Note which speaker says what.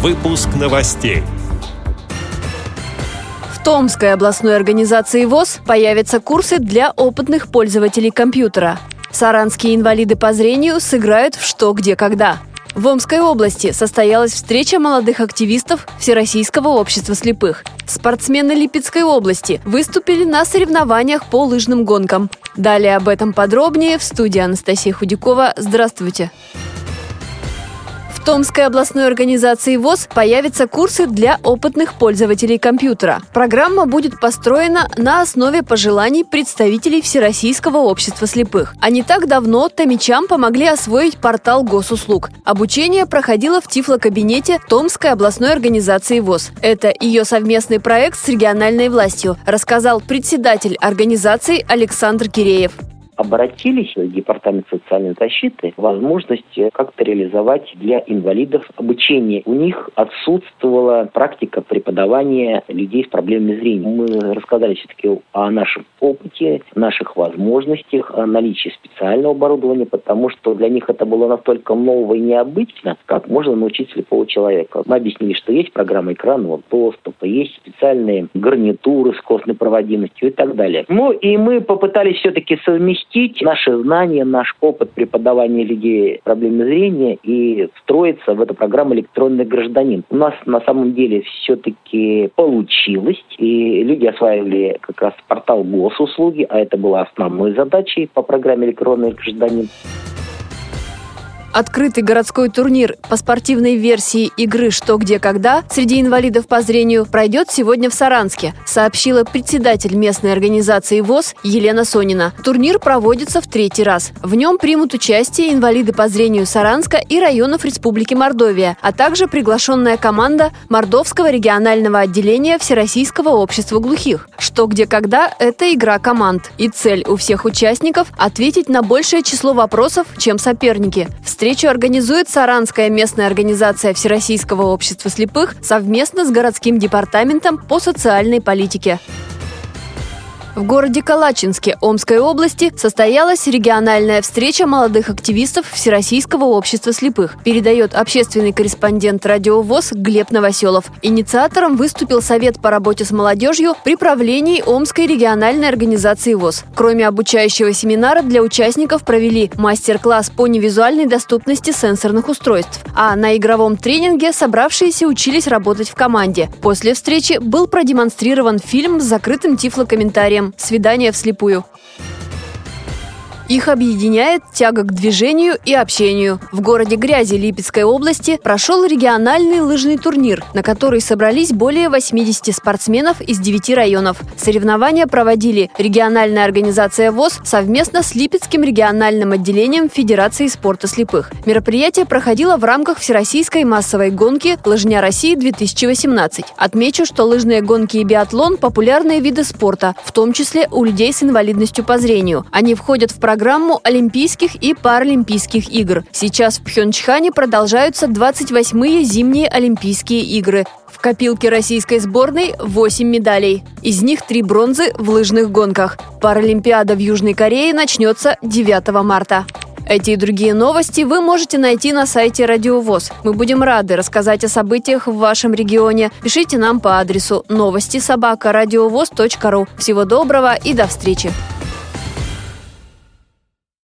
Speaker 1: Выпуск новостей.
Speaker 2: В Томской областной организации ВОЗ появятся курсы для опытных пользователей компьютера. Саранские инвалиды по зрению сыграют в «Что, где, когда». В Омской области состоялась встреча молодых активистов Всероссийского общества слепых. Спортсмены Липецкой области выступили на соревнованиях по лыжным гонкам. Далее об этом подробнее в студии Анастасия Худякова. Здравствуйте! Томской областной организации ВОЗ появятся курсы для опытных пользователей компьютера. Программа будет построена на основе пожеланий представителей Всероссийского общества слепых. А не так давно томичам помогли освоить портал госуслуг. Обучение проходило в Тифлокабинете Томской областной организации ВОЗ. Это ее совместный проект с региональной властью, рассказал председатель организации Александр Киреев
Speaker 3: обратились в Департамент социальной защиты возможность как-то реализовать для инвалидов обучение. У них отсутствовала практика преподавания людей с проблемами зрения. Мы рассказали все-таки о нашем опыте, наших возможностях, о наличии специального оборудования, потому что для них это было настолько ново и необычно, как можно научить слепого человека. Мы объяснили, что есть программа экранного доступа, есть специальные гарнитуры с костной проводимостью и так далее. Ну и мы попытались все-таки совместить совместить наши знания, наш опыт преподавания людей с проблемами зрения и встроиться в эту программу «Электронный гражданин». У нас на самом деле все-таки получилось, и люди осваивали как раз портал госуслуги, а это была основной задачей по программе «Электронный гражданин».
Speaker 2: Открытый городской турнир по спортивной версии игры «Что, где, когда» среди инвалидов по зрению пройдет сегодня в Саранске, сообщила председатель местной организации ВОЗ Елена Сонина. Турнир проводится в третий раз. В нем примут участие инвалиды по зрению Саранска и районов Республики Мордовия, а также приглашенная команда Мордовского регионального отделения Всероссийского общества глухих. «Что, где, когда» – это игра команд. И цель у всех участников – ответить на большее число вопросов, чем соперники. Встречу организует Саранская местная организация Всероссийского общества слепых совместно с городским департаментом по социальной политике. В городе Калачинске Омской области состоялась региональная встреча молодых активистов Всероссийского общества слепых, передает общественный корреспондент радиовоз Глеб Новоселов. Инициатором выступил Совет по работе с молодежью при правлении Омской региональной организации ВОЗ. Кроме обучающего семинара для участников провели мастер-класс по невизуальной доступности сенсорных устройств, а на игровом тренинге собравшиеся учились работать в команде. После встречи был продемонстрирован фильм с закрытым тифлокомментарием «Свидание вслепую». Их объединяет тяга к движению и общению. В городе Грязи Липецкой области прошел региональный лыжный турнир, на который собрались более 80 спортсменов из 9 районов. Соревнования проводили региональная организация ВОЗ совместно с Липецким региональным отделением Федерации спорта слепых. Мероприятие проходило в рамках Всероссийской массовой гонки «Лыжня России-2018». Отмечу, что лыжные гонки и биатлон – популярные виды спорта, в том числе у людей с инвалидностью по зрению. Они входят в программу программу Олимпийских и Паралимпийских игр. Сейчас в Пхенчхане продолжаются 28-е зимние Олимпийские игры. В копилке российской сборной 8 медалей. Из них 3 бронзы в лыжных гонках. Паралимпиада в Южной Корее начнется 9 марта. Эти и другие новости вы можете найти на сайте Радиовоз. Мы будем рады рассказать о событиях в вашем регионе. Пишите нам по адресу новости собака ру. Всего доброго и до встречи!